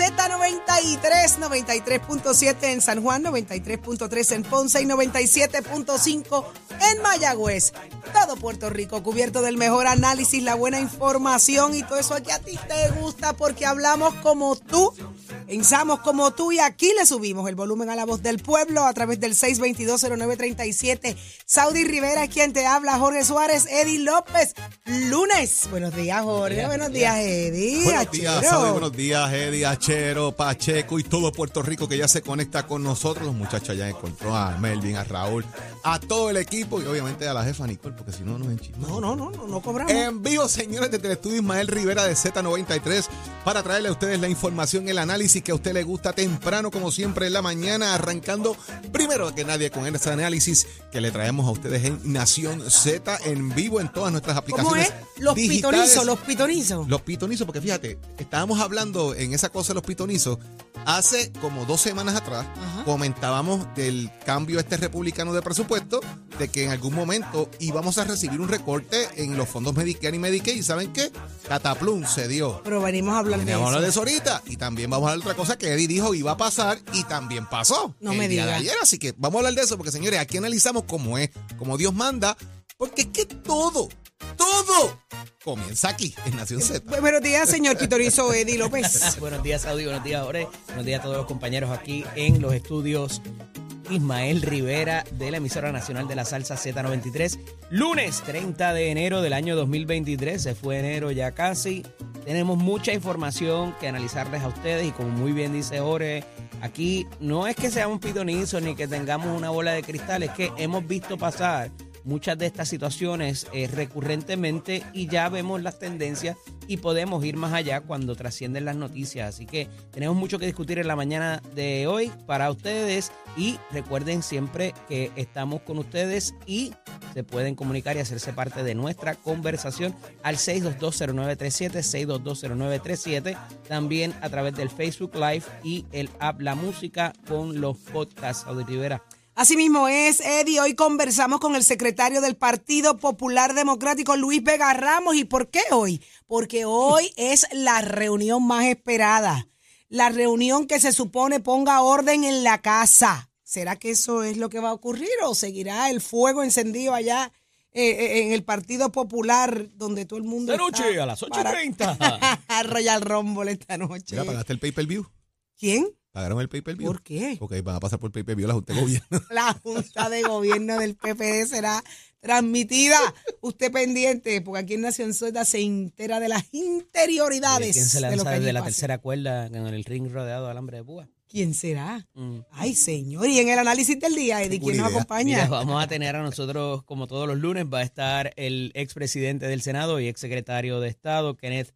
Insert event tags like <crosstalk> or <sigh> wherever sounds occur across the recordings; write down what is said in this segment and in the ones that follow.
Z93, 93.7 en San Juan, 93.3 en Ponce y 97.5 en Mayagüez. Todo Puerto Rico cubierto del mejor análisis, la buena información y todo eso que a ti te gusta porque hablamos como tú, pensamos como tú y aquí le subimos el volumen a la voz del pueblo a través del 6220937. Saudi Rivera es quien te habla, Jorge Suárez, Eddie López. Lunes. Buenos días, Jorge. Buenos días, Eddie. Buenos días. Saudi, buenos días, Eddie, Achero, Pacheco y todo Puerto Rico que ya se conecta con nosotros. Los muchachos ya encontró a Melvin, a Raúl, a todo el equipo y obviamente a la jefa Nicole, porque si no nos enchimamos. No, no, no, no, no cobramos. En vivo, señores, desde el estudio Ismael Rivera de Z93 para traerle a ustedes la información, el análisis que a usted le gusta temprano, como siempre en la mañana, arrancando primero que nadie con ese análisis que le traemos a ustedes en Nación Z en vivo en todas nuestras ¿Cómo aplicaciones. es? Los digitales. pitonizos, los pitonizos. Los pitonizos, porque fíjate, estábamos hablando en esa cosa de los pitonizos hace como dos semanas atrás. Ajá. Comentábamos del cambio este republicano de presupuesto, de que en algún momento íbamos a recibir un recorte en los fondos Medicare y Medicaid. ¿Y saben qué? Cataplum se dio. Pero venimos a hablar de Veníamos a hablar de eso. eso ahorita. Y también vamos a hablar otra cosa que Eddie dijo iba a pasar y también pasó. No el me día de ayer. Así que vamos a hablar de eso porque, señores, aquí analizamos cómo es, como Dios manda, porque es que todo, todo comienza aquí en Nación Z. Bu- Buenos días, señor pitonizo Eddie López. <laughs> Buenos días, Saudi. Buenos días, Jorge. Buenos días a todos los compañeros aquí en los estudios. Ismael Rivera de la emisora nacional de la salsa Z93. Lunes 30 de enero del año 2023. Se fue enero ya casi. Tenemos mucha información que analizarles a ustedes y como muy bien dice Jorge, aquí no es que seamos pitonizos ni que tengamos una bola de cristal, es que hemos visto pasar muchas de estas situaciones eh, recurrentemente y ya vemos las tendencias y podemos ir más allá cuando trascienden las noticias. Así que tenemos mucho que discutir en la mañana de hoy para ustedes y recuerden siempre que estamos con ustedes y se pueden comunicar y hacerse parte de nuestra conversación al 6220937, 6220937, también a través del Facebook Live y el app La Música con los podcasts Audi Rivera. Así mismo es, Eddie. Hoy conversamos con el secretario del Partido Popular Democrático, Luis Vega Ramos. ¿Y por qué hoy? Porque hoy <laughs> es la reunión más esperada. La reunión que se supone ponga orden en la casa. ¿Será que eso es lo que va a ocurrir o seguirá el fuego encendido allá eh, eh, en el Partido Popular donde todo el mundo Esta está noche a las para- 8:30. <laughs> Royal Rumble esta noche. Mira, ¿pagaste el pay-per-view? ¿Quién? ¿Pagaron el pay-per-view? ¿Por qué? Porque van a pasar por pay-per-view la Junta de <laughs> Gobierno. La Junta de Gobierno del PPD será transmitida. Usted pendiente, porque aquí en Nación Z se entera de las interioridades. ¿Quién se de lo lanza que allí desde la pasa. tercera cuerda en el ring rodeado de alambre de púa? ¿Quién será? Mm. Ay, señor. Y en el análisis del día, Eddie, ¿quién nos acompaña? Mira, vamos a tener a nosotros, como todos los lunes, va a estar el expresidente del Senado y exsecretario de Estado, Kenneth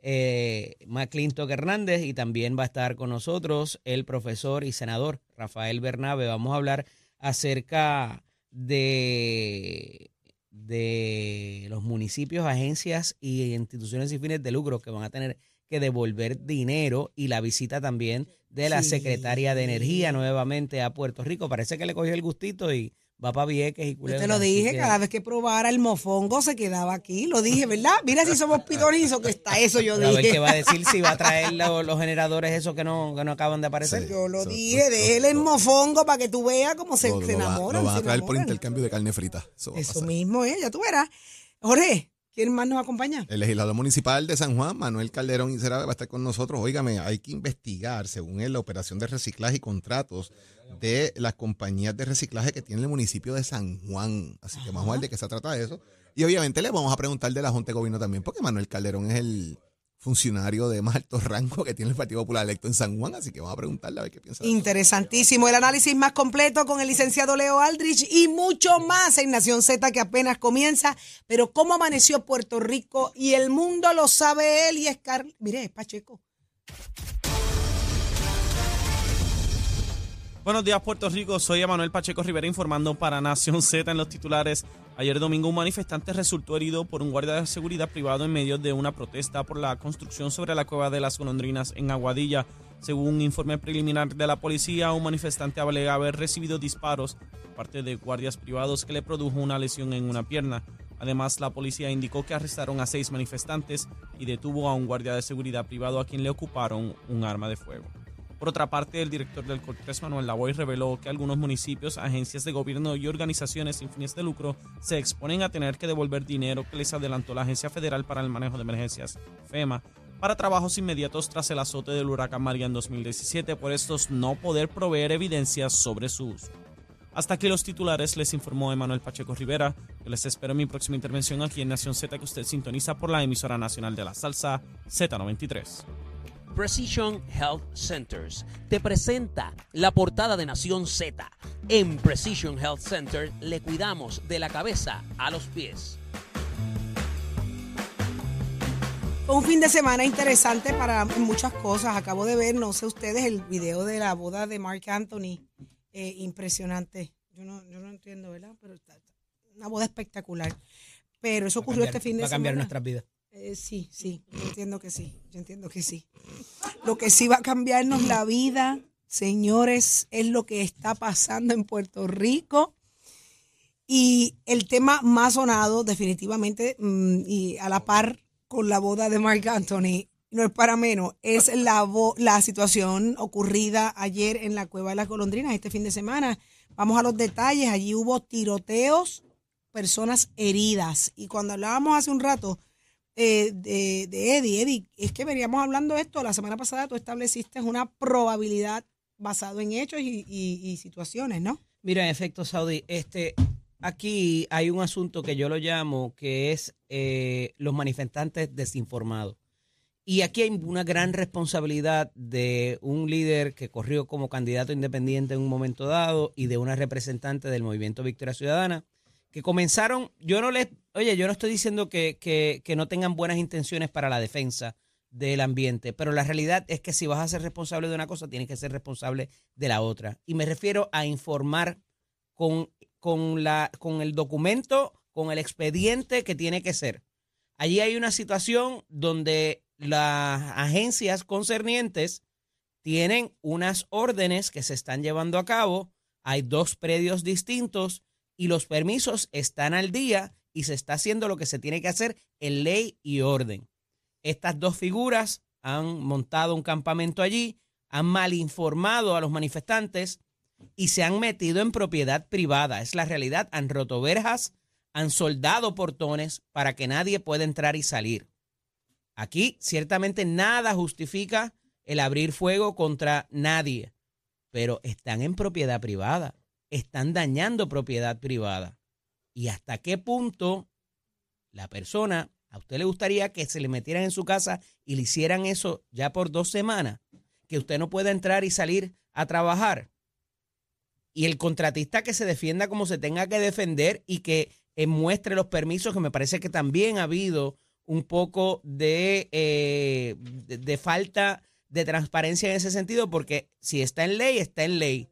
eh, McClintock Hernández, y también va a estar con nosotros el profesor y senador Rafael Bernabe. Vamos a hablar acerca de, de los municipios, agencias y instituciones sin fines de lucro que van a tener que devolver dinero y la visita también de la Sí. secretaria de Energía nuevamente a Puerto Rico. Parece que le cogió el gustito y va para Vieques y Yo Culebra. te lo dije, que- cada vez que probara el mofongo se quedaba aquí. Lo dije, ¿verdad? Mira si somos pitonizos, que está eso yo A ver dije. qué va a decir si va a traer <laughs> lo- los generadores esos que no, que no acaban de aparecer. Sí. Yo lo So- dije, so- déjele el so- mofongo para que tú veas cómo se, Lo- se lo va- enamoran. Lo van a traer por intercambio de carne frita. Eso, va mismo, ¿eh? Ya tú verás. Jorge, ¿quién más nos acompaña? El legislador municipal de San Juan, Manuel Calderón Incerave, va a estar con nosotros. Óigame, hay que investigar, según él, la operación de reciclaje y contratos de las compañías de reciclaje que tiene el municipio de San Juan. Así que vamos a ver de qué se trata eso. Y obviamente le vamos a preguntar de la Junta de Gobierno también, porque Manuel Calderón es el funcionario de más alto rango que tiene el Partido Popular electo en San Juan, así que vamos a preguntarle a ver qué piensa. de. Interesantísimo. El análisis más completo con el licenciado Leo Aldrich y mucho más en Nación Z que apenas comienza. Pero cómo amaneció Puerto Rico y el mundo lo sabe él y es Carl. Mire, es Pacheco. Buenos días, Puerto Rico. Soy Emanuel Pacheco Rivera informando para Nación Z en los titulares. Ayer domingo un manifestante resultó herido por un guardia de seguridad privado en medio de una protesta por la construcción sobre la cueva de las golondrinas en Aguadilla. Según un informe preliminar de la policía, un manifestante alega haber recibido disparos por parte de guardias privados que le produjo una lesión en una pierna. Además, la policía indicó que arrestaron a seis manifestantes y detuvo a un guardia de seguridad privado a quien le ocuparon un arma de fuego. Por otra parte, el director del Cortés, Manuel Lavoy, reveló que algunos municipios, agencias de gobierno y organizaciones sin fines de lucro se exponen a tener que devolver dinero que les adelantó la Agencia Federal para el Manejo de Emergencias, FEMA, para trabajos inmediatos tras el azote del huracán María en 2017 por estos no poder proveer evidencias sobre su uso. Hasta aquí los titulares, les informó Emanuel Pacheco Rivera. Yo les espero en mi próxima intervención aquí en Nación Z que usted sintoniza por la emisora nacional de la salsa Z93. Precision Health Centers te presenta la portada de Nación Z. En Precision Health Center le cuidamos de la cabeza a los pies. Fue un fin de semana interesante para muchas cosas. Acabo de ver, no sé ustedes, el video de la boda de Mark Anthony. Eh, impresionante. Yo no, yo no entiendo, ¿verdad? Pero está, está- una boda espectacular. Pero eso ocurrió cambiar- este fin de va a cambiar semana. nuestras vidas. Eh, sí, sí, yo entiendo que sí, yo entiendo que sí. Lo que sí va a cambiarnos la vida, señores, es lo que está pasando en Puerto Rico. Y el tema más sonado, definitivamente, mm, y a la par con la boda de Mark Anthony, no es para menos, es la, la situación ocurrida ayer en la Cueva de las Golondrinas, este fin de semana. Vamos a los detalles, allí hubo tiroteos, personas heridas. Y cuando hablábamos hace un rato eh, de, Eddie, Eddie, es que veníamos hablando de esto, la semana pasada tú estableciste una probabilidad basado en hechos y, y- y situaciones, ¿no? Mira, en efecto, Saudi, este, aquí hay un asunto que yo lo llamo que es eh, los manifestantes desinformados. Y aquí hay una gran responsabilidad de un líder que corrió como candidato independiente en un momento dado y de una representante del movimiento Victoria Ciudadana que comenzaron, yo no les, oye, yo no estoy diciendo que, que, no tengan buenas intenciones para la defensa del ambiente, pero la realidad es que si vas a ser responsable de una cosa, tienes que ser responsable de la otra. Y me refiero a informar con, con, la, con el documento, con el expediente que tiene que ser. Allí hay una situación donde las agencias concernientes tienen unas órdenes que se están llevando a cabo, hay dos predios distintos y los permisos están al día y se está haciendo lo que se tiene que hacer en ley y orden. Estas dos figuras han montado un campamento allí, han mal informado a los manifestantes y se han metido en propiedad privada. Es la realidad. Han roto verjas, han soldado portones para que nadie pueda entrar y salir. Aquí ciertamente nada justifica el abrir fuego contra nadie, pero están en propiedad privada, están dañando propiedad privada. ¿Y hasta qué punto la persona, a usted le gustaría que se le metieran en su casa y le hicieran eso ya por dos semanas? Que usted no pueda entrar y salir a trabajar. Y el contratista que se defienda como se tenga que defender y que eh, muestre los permisos, que me parece que también ha habido un poco eh, de, de falta de transparencia en ese sentido, porque si está en ley, está en ley.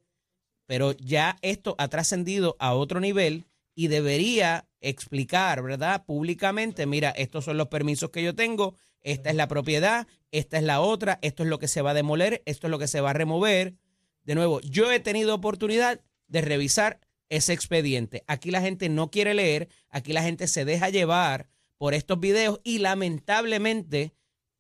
Pero ya esto ha trascendido a otro nivel y debería explicar, ¿verdad? Públicamente, mira, estos son los permisos que yo tengo, esta es la propiedad, esta es la otra, esto es lo que se va a demoler, esto es lo que se va a remover. De nuevo, yo he tenido oportunidad de revisar ese expediente. Aquí la gente no quiere leer, aquí la gente se deja llevar por estos videos y lamentablemente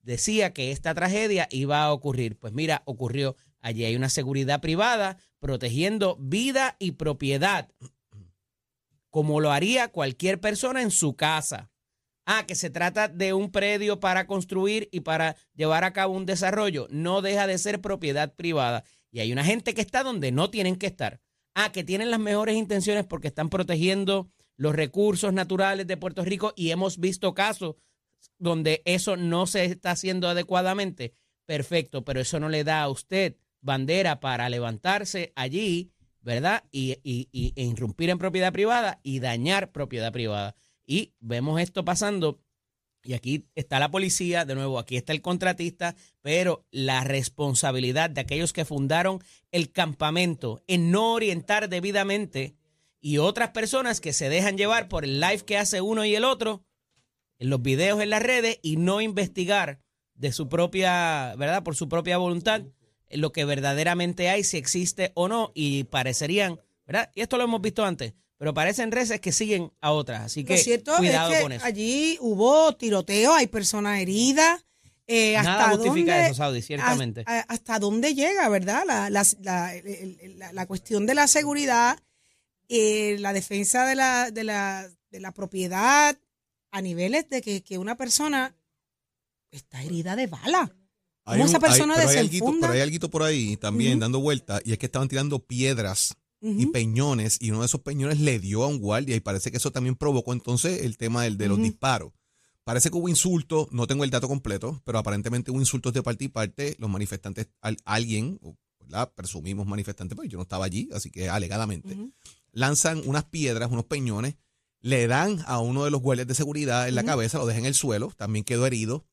decía que esta tragedia iba a ocurrir. Pues mira, ocurrió. Allí hay una seguridad privada protegiendo vida y propiedad, como lo haría cualquier persona en su casa. Ah, que se trata de un predio para construir y para llevar a cabo un desarrollo. No deja de ser propiedad privada. Y hay una gente que está donde no tienen que estar. Ah, que tienen las mejores intenciones porque están protegiendo los recursos naturales de Puerto Rico y hemos visto casos donde eso no se está haciendo adecuadamente, perfecto, pero eso no le da a usted bandera para levantarse allí, ¿verdad? Y, e irrumpir en propiedad privada y dañar propiedad privada. Y vemos esto pasando. Y aquí está la policía, de nuevo, aquí está el contratista, pero la responsabilidad de aquellos que fundaron el campamento en no orientar debidamente y otras personas que se dejan llevar por el live que hace uno y el otro, en los videos en las redes y no investigar de su propia, ¿verdad? Por su propia voluntad lo que verdaderamente hay, si existe o no, y parecerían, ¿verdad? Y esto lo hemos visto antes, pero parecen reces que siguen a otras, así que Lo cierto cuidado es que con eso. allí hubo tiroteo, hay personas heridas. Eh, ¿hasta Nada justifica dónde- eso, Saudi, ciertamente. a- a- ¿Hasta dónde llega, verdad? La, la, la- la cuestión de la seguridad, eh, la defensa de la, de, la, de la propiedad a niveles de que, que una persona está herida de bala. Hay ¿Cómo un- esa persona hay, pero hay alguito- desenfunda? pero hay alguito por ahí también dando vuelta y es que estaban tirando piedras y peñones y uno de esos peñones le dio a un guardia y parece que eso también provocó entonces el tema del, de los disparos. Parece que hubo insultos, no tengo el dato completo, pero aparentemente hubo insultos de parte y parte. Los manifestantes, al- alguien, o, ¿verdad? presumimos manifestantes, pero yo no estaba allí, así que alegadamente, lanzan unas piedras, unos peñones, le dan a uno de los guardias de seguridad en la cabeza, lo dejan en el suelo, también quedó herido.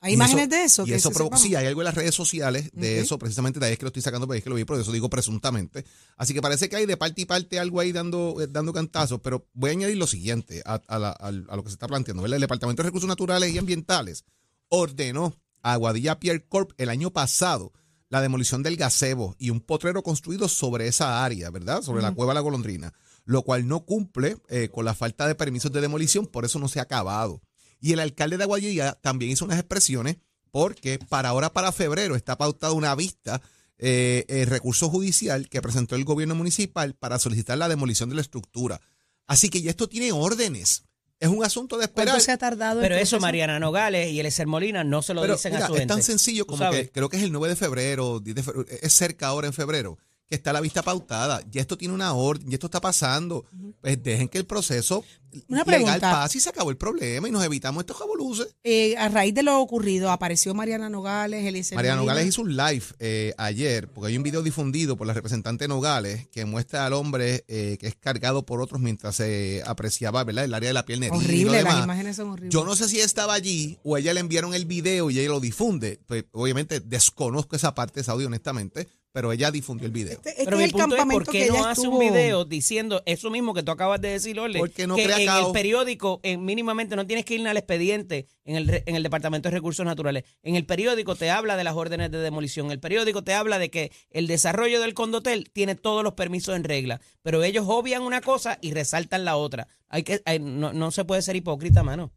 ¿Hay Y imágenes eso- de eso? Y que eso provoca, sí, hay algo en las redes sociales de eso, precisamente de ahí es que lo estoy sacando, porque es que lo vi, por eso digo presuntamente. Así que parece que hay de parte y parte algo ahí dando, eh, dando cantazos, pero voy a añadir lo siguiente a, a la- al- a lo que se está planteando. ¿verdad? El Departamento de Recursos Naturales y Ambientales ordenó a Aguadilla Pierre Corp el año pasado la demolición del gazebo y un potrero construido sobre esa área, ¿verdad? Sobre la cueva La Golondrina, lo cual no cumple eh, con la falta de permisos de demolición, por eso no se ha acabado. Y el alcalde de Aguadilla también hizo unas expresiones porque para ahora, para febrero, está pautada una vista, eh, eh, recurso judicial que presentó el gobierno municipal para solicitar la demolición de la estructura. Así que ya esto tiene órdenes. Es un asunto de esperar. ¿Cuánto se ha tardado? el Pero eso? Mariana Nogales y Eliezer Molina no se lo Pero dicen mira, a su es gente. tan sencillo ¿Tú como que creo que es el 9 de febrero, 10 de febrero, es cerca ahora en febrero, que está la vista pautada. Ya esto tiene una orden, ya esto está pasando. Pues dejen que el proceso Una legal pase y se acabó el problema y nos evitamos estos revoluces. Eh, a raíz de lo ocurrido, apareció Mariana Nogales, Eliezer María Molina. Nogales hizo un live eh, ayer, porque hay un video difundido por la representante Nogales que muestra al hombre eh, que es cargado por otros mientras se apreciaba ¿verdad? el área de la piel lo Horrible, las imágenes son horribles. Yo no sé si estaba allí o ella le enviaron el video y ella lo difunde. Pues, obviamente desconozco esa parte de ese audio, honestamente, pero ella difundió el video. Este, este Pero es mi el punto es, campamento ¿por qué que ella no hace un video diciendo eso mismo que tú acabas de decir, Orle? Porque no que crea en caos. el periódico, en, mínimamente, no tienes que ir al expediente en el, en el Departamento de Recursos Naturales. En el periódico te habla de las órdenes de demolición. El periódico te habla de que el desarrollo del condotel tiene todos los permisos en regla. Pero ellos obvian una cosa y resaltan la otra. Hay que, hay- no, no se puede ser hipócrita, mano.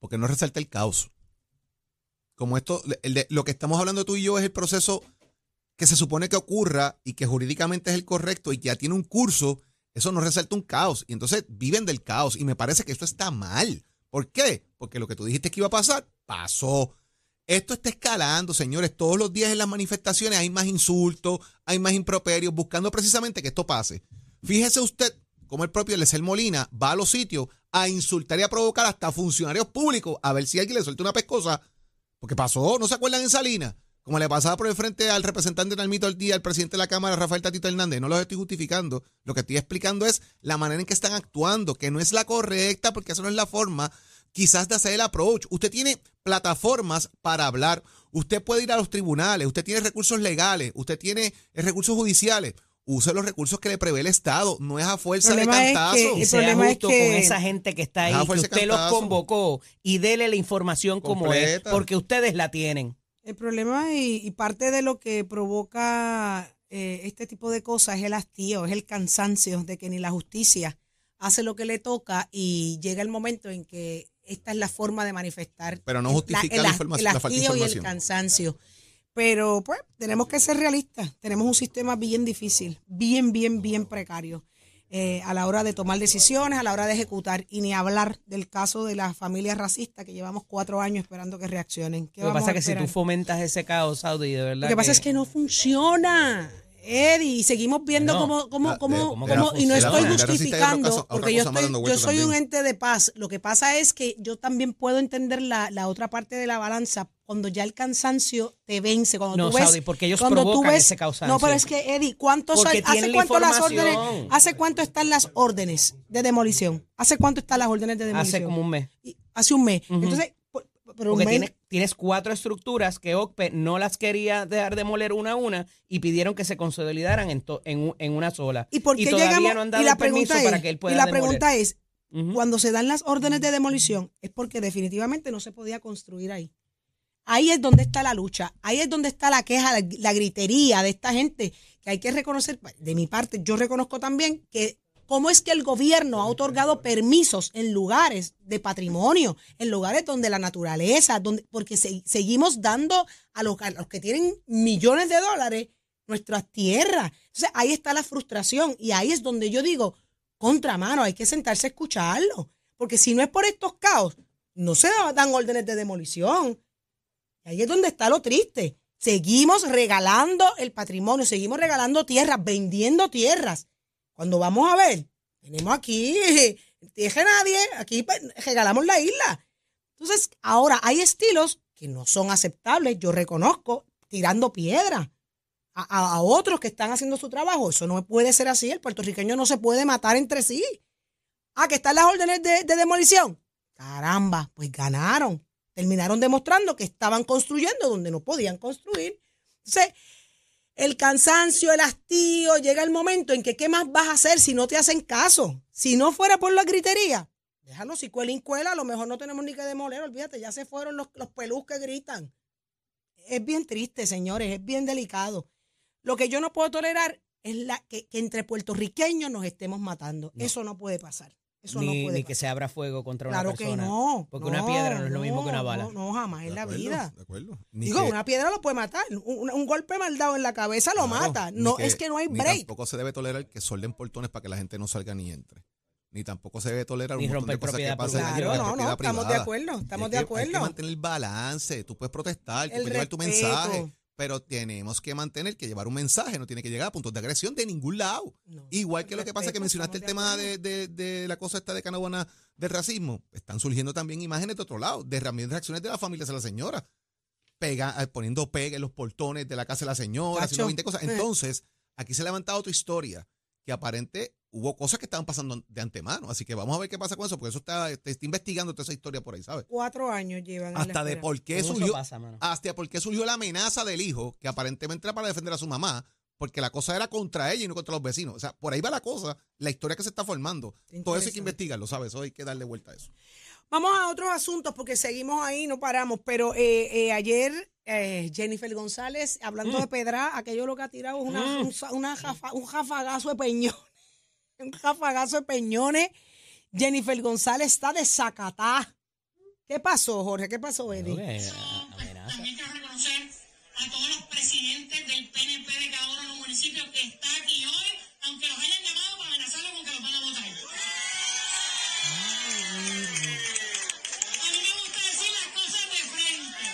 porque no resalta el caos. Como esto, el de- lo que estamos hablando tú y yo es el proceso que se supone que ocurra y que jurídicamente es el correcto y que ya tiene un curso, eso no resalta un caos. Y entonces viven del caos. Y me parece que esto está mal. ¿Por qué? Porque lo que tú dijiste que iba a pasar, pasó. Esto está escalando, señores. Todos los días en las manifestaciones hay más insultos, hay más improperios, buscando precisamente que esto pase. Fíjese usted cómo el propio Lecer Molina va a los sitios a insultar y a provocar hasta funcionarios públicos a ver si alguien le suelta una pescosa. Porque pasó, ¿no se acuerdan en Salinas? Como le pasaba por el frente al representante de Nalmito al día, al presidente de la Cámara, Rafael Tatito Hernández. No los estoy justificando. Lo que estoy explicando es la manera en que están actuando, que no es la correcta, porque esa no es la forma quizás de hacer el approach. Usted tiene plataformas para hablar. Usted puede ir a los tribunales. Usted tiene recursos legales. Usted tiene eh, recursos judiciales. Use los recursos que le prevé el Estado. No es a fuerza de problema es cantazo. que- Y El sea problema es justo que- con esa gente que está ahí, que usted los cantazo. convocó y dele la información como es, porque ustedes la tienen. El problema y, y parte de lo que provoca eh, este tipo de cosas es el hastío, es el cansancio de que ni la justicia hace lo que le toca y llega el momento en que esta es la forma de manifestar. Pero no el- justifica el, la información- el la de hastío y el cansancio. Pero pues tenemos que ser realistas. Tenemos un sistema bien difícil, bien, bien, bien precario. Eh, a la hora de tomar decisiones, a la hora de ejecutar, y ni hablar del caso de las familias racistas que llevamos cuatro años esperando que reaccionen. ¿Qué Lo que pasa es que si tú fomentas ese caos, Saudi, de verdad. Lo que pasa es que no funciona. Eddie, y seguimos viendo No, cómo, cómo, la- cómo, cómo- y no estoy justificando, cosa- porque yo estoy, yo soy un ente de paz. Lo que pasa es que yo también puedo entender la, la otra parte de la balanza cuando ya el cansancio te vence, cuando No, tú ves, Saudi, porque ellos cuando tú provocan ves, ese cansancio. no, pero es que Eddie, ¿cuántos hay- hace la cuánto las órdenes, hace cuánto están las órdenes de demolición? ¿Hace cuánto están las órdenes de demolición? Hace como un mes. Y- hace un mes. Entonces, pero Porque tienes, tienes cuatro estructuras que OCPE no las quería dejar demoler una a una y pidieron que se consolidaran en, to- en, en una sola. ¿Y por qué todavía llegamos? no han dado y la permiso pregunta para es, que él pueda y la demoler. pregunta es, cuando se dan las órdenes de demolición es porque definitivamente no se podía construir ahí. Ahí es donde está la lucha, ahí es donde está la queja, la, la gritería de esta gente, que hay que reconocer, de mi parte, yo reconozco también que cómo es que el gobierno ha otorgado permisos en lugares de patrimonio, en lugares donde la naturaleza, donde, porque se- seguimos dando a los, que tienen millones de dólares nuestras tierras. Entonces ahí está la frustración y ahí es donde yo digo, contramano, hay que sentarse a escucharlo, porque si no es por estos caos, no se dan órdenes de demolición. Ahí es donde está lo triste. Seguimos regalando el patrimonio, seguimos regalando tierras, vendiendo tierras. Cuando vamos a ver, tenemos aquí, <laughs> dije nadie, aquí pues, regalamos la isla. Entonces, ahora hay estilos que no son aceptables, yo reconozco, tirando piedra a, a- otros que están haciendo su trabajo. Eso no puede ser así, el puertorriqueño no se puede matar entre sí. Ah, que están las órdenes de, de demolición. Caramba, pues ganaron. Terminaron demostrando que estaban construyendo donde no podían construir. Entonces, el cansancio, el hastío, llega el momento en que qué más vas a hacer si no te hacen caso. Si no fuera por la gritería, déjanos si cuela cuela, a lo mejor no tenemos ni que demoler, olvídate, ya se fueron los, los pelús que gritan. Es bien triste, señores, es bien delicado. Lo que yo no puedo tolerar es la, que, que entre puertorriqueños nos estemos matando. Eso no puede pasar. Eso ni, no puede ni que se abra fuego contra Claro una que persona. no. Porque una piedra no es lo mismo que una bala. No, no, jamás en la acuerdo, vida. De acuerdo. Ni Digo, que- una piedra lo puede matar. Un, un golpe mal dado en la cabeza lo claro, mata. ni No, es que no hay ni break. tampoco se debe tolerar que solden portones para que la gente no salga ni entre. Ni tampoco se debe tolerar Ni un montón de romper cosas que pasan privada. en la Claro, no, no, estamos de acuerdo, estamos Es de que Hay acuerdo. que mantener el balance. Tú puedes protestar, tú El puedes llevar tu respeto. mensaje, pero tenemos que mantener que llevar un mensaje, no tiene que llegar a puntos de agresión de ningún lado. No, Igual que lo que pasa que mencionaste el tema de de, de- la cosa esta de Canabona del racismo. Están surgiendo también imágenes de otro lado, de reacciones de las familias de la señora. Pega, eh, poniendo pega en los portones de la casa de la señora, haciendo 20 cosas. Eh. Entonces, aquí se ha levantado otra historia que aparente hubo cosas que estaban pasando de antemano. Así que vamos a ver qué pasa con eso, porque eso está, te está investigando toda esa historia por ahí, ¿sabes? Cuatro años llevan. Hasta de por qué ¿Cómo eso surgió, pasa, hasta por qué surgió la amenaza del hijo, que aparentemente era para defender a su mamá, porque la cosa era contra ella y no contra los vecinos. O sea, por ahí va la cosa, la historia que se está formando. Todo eso hay que investigarlo, ¿sabes? Eso hay que darle vuelta a eso. Vamos a otros asuntos porque seguimos ahí, no paramos. Pero eh, eh, ayer eh, Jennifer González, hablando Mm. de Pedra, aquello lo que ha tirado es una, un, sa- una jafa- un jafagazo de peñones. <laughs> un jafagazo de peñones. Jennifer González está de Zacatá. ¿Qué pasó, Jorge? ¿Qué pasó, Eddie? Ah. También quiero reconocer a todos los presidentes del PNP de cada uno de los municipios que está aquí hoy, aunque los hayan llamado para amenazarlos con que los van a votar. A mí me gusta decir las cosas de frente.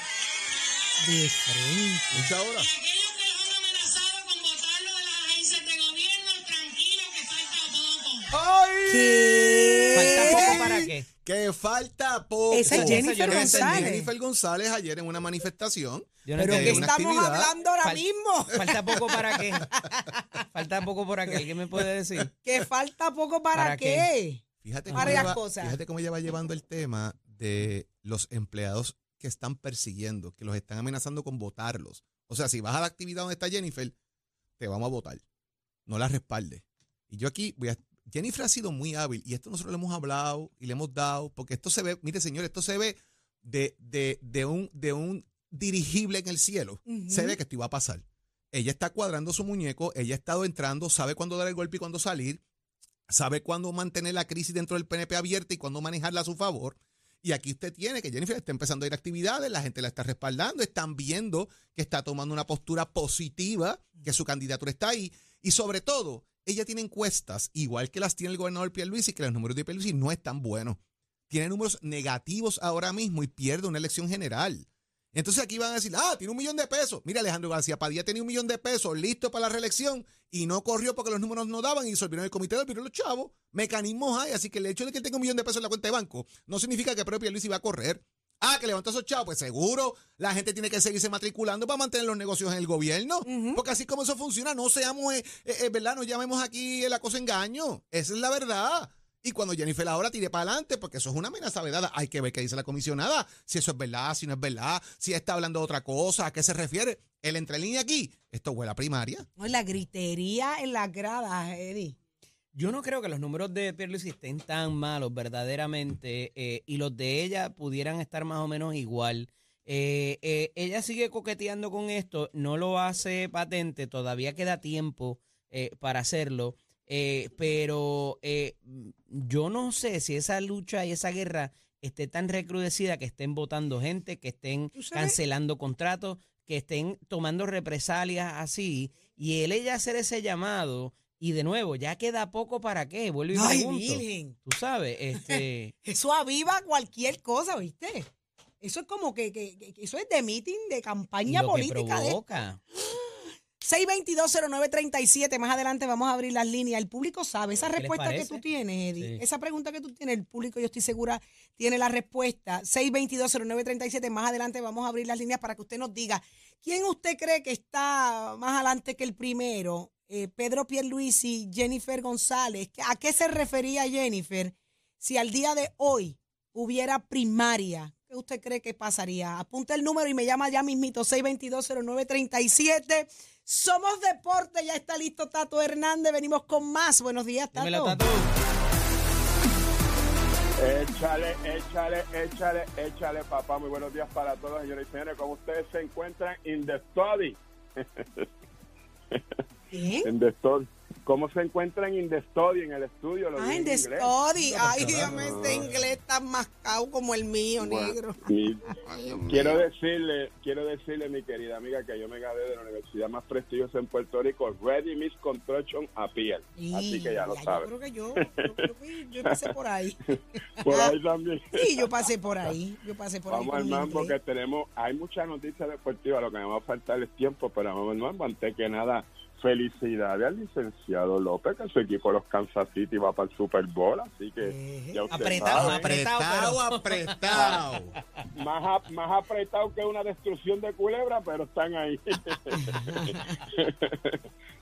De frente. Mucha hora. Y aquellos que los han amenazado con votarlo de las agencias de gobierno, tranquilo que falta poco. ¿Qué? ¿Falta poco para qué? Que falta poco. Esa es Jennifer Esa González. Jennifer González ayer en una manifestación. Yo no ¿Pero una estamos actividad. hablando ahora Fal- mismo? ¿Falta poco para qué? <laughs> ¿Falta poco para qué? ¿Alguien me puede decir? Que falta poco para, ¿Para qué? qué? Fíjate cómo, cosas. fíjate cómo ella va llevando el tema de los empleados que están persiguiendo, que los están amenazando con votarlos. O sea, si vas a la actividad donde está Jennifer, te vamos a votar. No la respaldes. Y yo aquí voy a... Jennifer ha sido muy hábil y esto nosotros le hemos hablado y le hemos dado, porque esto se ve, mire señor, esto se ve de, de, de, un, de un dirigible en el cielo. Se ve que esto iba a pasar. Ella está cuadrando su muñeco, ella ha estado entrando, sabe cuándo dar el golpe y cuándo salir, sabe cuándo mantener la crisis dentro del PNP abierta y cuándo manejarla a su favor. Y aquí usted tiene que Jennifer está empezando a ir a actividades, la gente la está respaldando, están viendo que está tomando una postura positiva, que su candidatura está ahí. Y sobre todo, ella tiene encuestas, igual que las tiene el gobernador Pierluisi, que los números de Pierluisi no están buenos. Tiene números negativos ahora mismo y pierde una elección general. Entonces aquí van a decir, ah, tiene un millón de pesos. Mira, Alejandro García Padilla tenía un millón de pesos listo para la reelección y no corrió porque los números no daban y disolvieron el comité de los chavos. Mecanismos hay, así que el hecho de que él tenga un millón de pesos en la cuenta de banco no significa que propio Luis iba a correr. Ah, que levantó esos chavos, pues seguro la gente tiene que seguirse matriculando para mantener los negocios en el gobierno. Porque así como eso funciona, no seamos, eh, eh, eh, ¿verdad? No llamemos aquí la cosa engaño. Esa es la verdad. Y cuando Jennifer ahora tire para adelante, porque eso es una amenaza vedada, hay que ver qué dice la comisionada, si eso es verdad, si no es verdad, si está hablando de otra cosa, a qué se refiere. El entrelínea aquí, esto huele a primaria. No, la gritería en las gradas, Eddie. Yo no creo que los números de Pierluisi estén tan malos verdaderamente eh, y los de ella pudieran estar más o menos igual. Eh, eh, ella sigue coqueteando con esto, no lo hace patente, todavía queda tiempo eh, para hacerlo, eh, pero eh, yo no sé si esa lucha y esa guerra esté tan recrudecida que estén votando gente, que estén cancelando contratos, que estén tomando represalias así, y él ella hacer ese llamado, y de nuevo, ya queda poco para qué, vuelvo y Ay, pregunto. Virgen. Tú sabes, <laughs> este... Eso aviva cualquier cosa, ¿viste? Eso es como que, que- que- eso es de meeting, de campaña lo que política. de- provoca. 6220937, más adelante vamos a abrir las líneas. El público sabe esa ¿Qué les respuesta que tú tienes, Eddie. Sí. Esa pregunta que tú tienes, el público, yo estoy segura, tiene la respuesta. 6220937, más adelante vamos a abrir las líneas para que usted nos diga quién usted cree que está más adelante que el primero. Eh, Pedro Pierluisi, Jennifer González. ¿A qué se refería Jennifer si al día de hoy hubiera primaria? ¿Qué usted cree que pasaría? Apunta el número y me llama ya mismito, 6220937. Somos Deporte, ya está listo Tato Hernández, venimos con más. Buenos días, Tato. Dímelo, Tato. Échale, échale, échale, échale, papá. Muy buenos días para todos, señores y señores. ¿Cómo ustedes se encuentran in the study? ¿Bien? <laughs> En the study. ¿Cómo se encuentran in the study, en el estudio? Lo Ah, en study. <laughs> Ay, dígame, ese inglés tan mascado como el mío, Bueno, negro. y Ay, Dios mío. quiero decirle, quiero decirle, mi querida amiga, que yo me gradué de la universidad más prestigiosa en Puerto Rico, Ready Miss Construction Appeal. Así que ya lo Yo sabes. creo que yo, yo, creo que yo pasé por ahí. <laughs> Por ahí también. <laughs> Sí, yo pasé por ahí. Yo pasé por Vamos ahí. al mambo que tenemos, hay muchas noticias deportivas, lo que me va a faltar es tiempo, pero vamos al mambo. Antes que nada, felicidades al licenciado López, que su equipo los Kansas City va para el Super Bowl, así que Eh, ya usted apretado, sabe, apretado. apretado. <laughs> más, más apretado que una destrucción de culebra, pero están ahí. <laughs>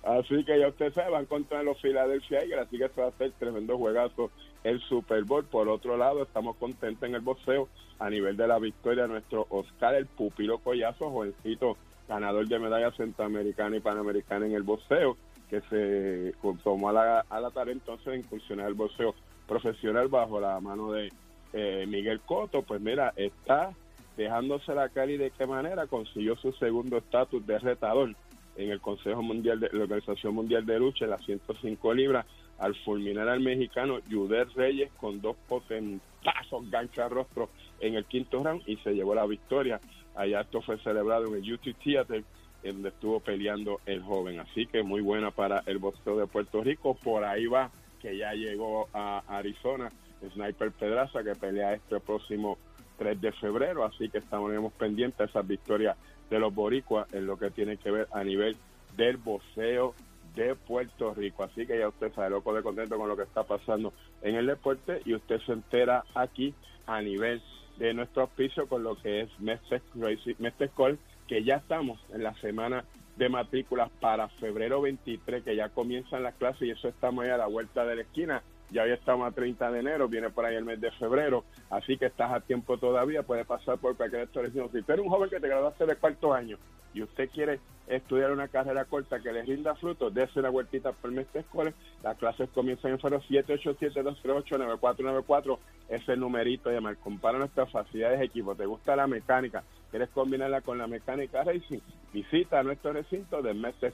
así que ya usted sabe, van contra los Philadelphia Eagles, así que se va a hacer tremendo juegazo el Super Bowl. Por otro lado, estamos contentos en el boxeo a nivel de la victoria de nuestro Oscar el Pupilo Collazo, jovencito ganador de medallas centroamericana y panamericana en el boxeo, que se tomó a la, a tarea entonces de incursionar el boxeo profesional bajo la mano de eh, Miguel Coto, pues mira, está dejándose la cara y de qué manera consiguió su segundo estatus de retador en el Consejo Mundial de la Organización Mundial de Lucha en las 105 libras al fulminar al mexicano Juder Reyes con dos potentazos gancho a rostro en el quinto round y se llevó la victoria. Allá esto fue celebrado en el UT Theater en donde estuvo peleando el joven. Así que muy buena para el boxeo de Puerto Rico. Por ahí va que ya llegó a Arizona Sniper Pedraza que pelea este próximo 3 de febrero. Así que estaremos pendientes a esas victorias de los boricuas en lo que tiene que ver a nivel del boxeo de Puerto Rico. Así que ya usted sabe, loco de contento con lo que está pasando en el deporte y usted se entera aquí a nivel de nuestro auspicio con lo que es Mestre Call, que ya estamos en la semana de matrículas para febrero 23, que ya comienzan las clases y eso estamos ahí a la vuelta de la esquina. Ya hoy estamos a 30 de enero, viene por ahí el mes de febrero, así que estás a tiempo todavía, puedes pasar por cualquier establecimiento. Si tú eres un joven que te graduaste de cuarto año y usted quiere estudiar una carrera corta que le rinda frutos, dése una vueltita por Mestre Escoles. Las clases comienzan en febrero 787-238-9494. Es el numerito llamar. Compara nuestras facilidades de equipo. ¿Te gusta la mecánica? ¿Quieres combinarla con la mecánica racing? Visita nuestro recinto de Mestre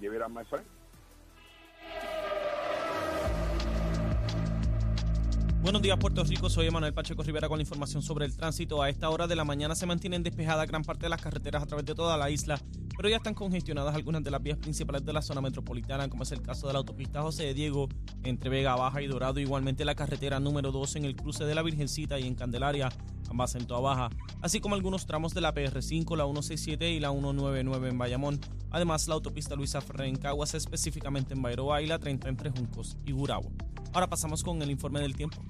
give it up, my friend. Buenos días, Puerto Rico. Soy Emanuel Pacheco Rivera con la información sobre el tránsito. A esta hora de la mañana se mantienen despejadas gran parte de las carreteras a través de toda la isla, pero ya están congestionadas algunas de las vías principales de la zona metropolitana, como es el caso de la autopista José de Diego entre Vega Baja y Dorado. Igualmente la carretera número 2 en el cruce de la Virgencita y en Candelaria, ambas en Toa Baja, así como algunos tramos de la PR5, la 167 y la 199 en Bayamón. Además, la autopista Luisa Ferrer en específicamente en Bairoa y la 30 entre Juncos y Gurabo. Ahora pasamos con el informe del tiempo.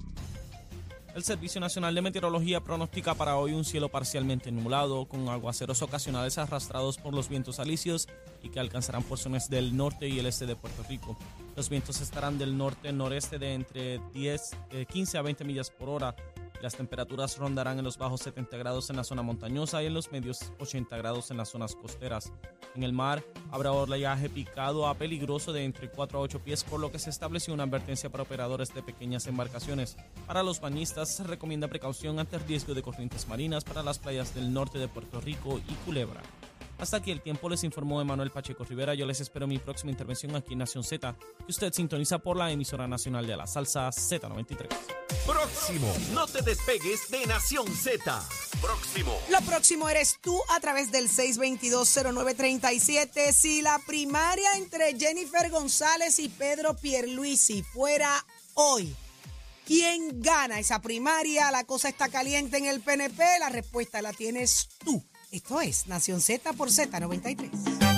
El Servicio Nacional de Meteorología pronostica para hoy un cielo parcialmente nublado, con aguaceros ocasionales arrastrados por los vientos alisios y que alcanzarán porciones del norte y el este de Puerto Rico. Los vientos estarán del norte-noreste de entre 10, eh, 15 a 20 millas por hora. Las temperaturas rondarán en los bajos 70 grados en la zona montañosa y en los medios 80 grados en las zonas costeras. En el mar habrá oleaje picado a peligroso de entre 4 a 8 pies, por lo que se estableció una advertencia para operadores de pequeñas embarcaciones. Para los bañistas se recomienda precaución ante el riesgo de corrientes marinas para las playas del norte de Puerto Rico y Culebra. Hasta aquí el tiempo les informó Emanuel Pacheco Rivera. Yo les espero mi próxima intervención aquí en Nación Z, que usted sintoniza por la emisora nacional de la salsa Z93. Próximo. No te despegues de Nación Z. Próximo. Lo próximo eres tú a través del 6220937. Si la primaria entre Jennifer González y Pedro Pierluisi fuera hoy, ¿quién gana esa primaria? La cosa está caliente en el PNP. La respuesta la tienes tú. Esto es Nación Z por Z93.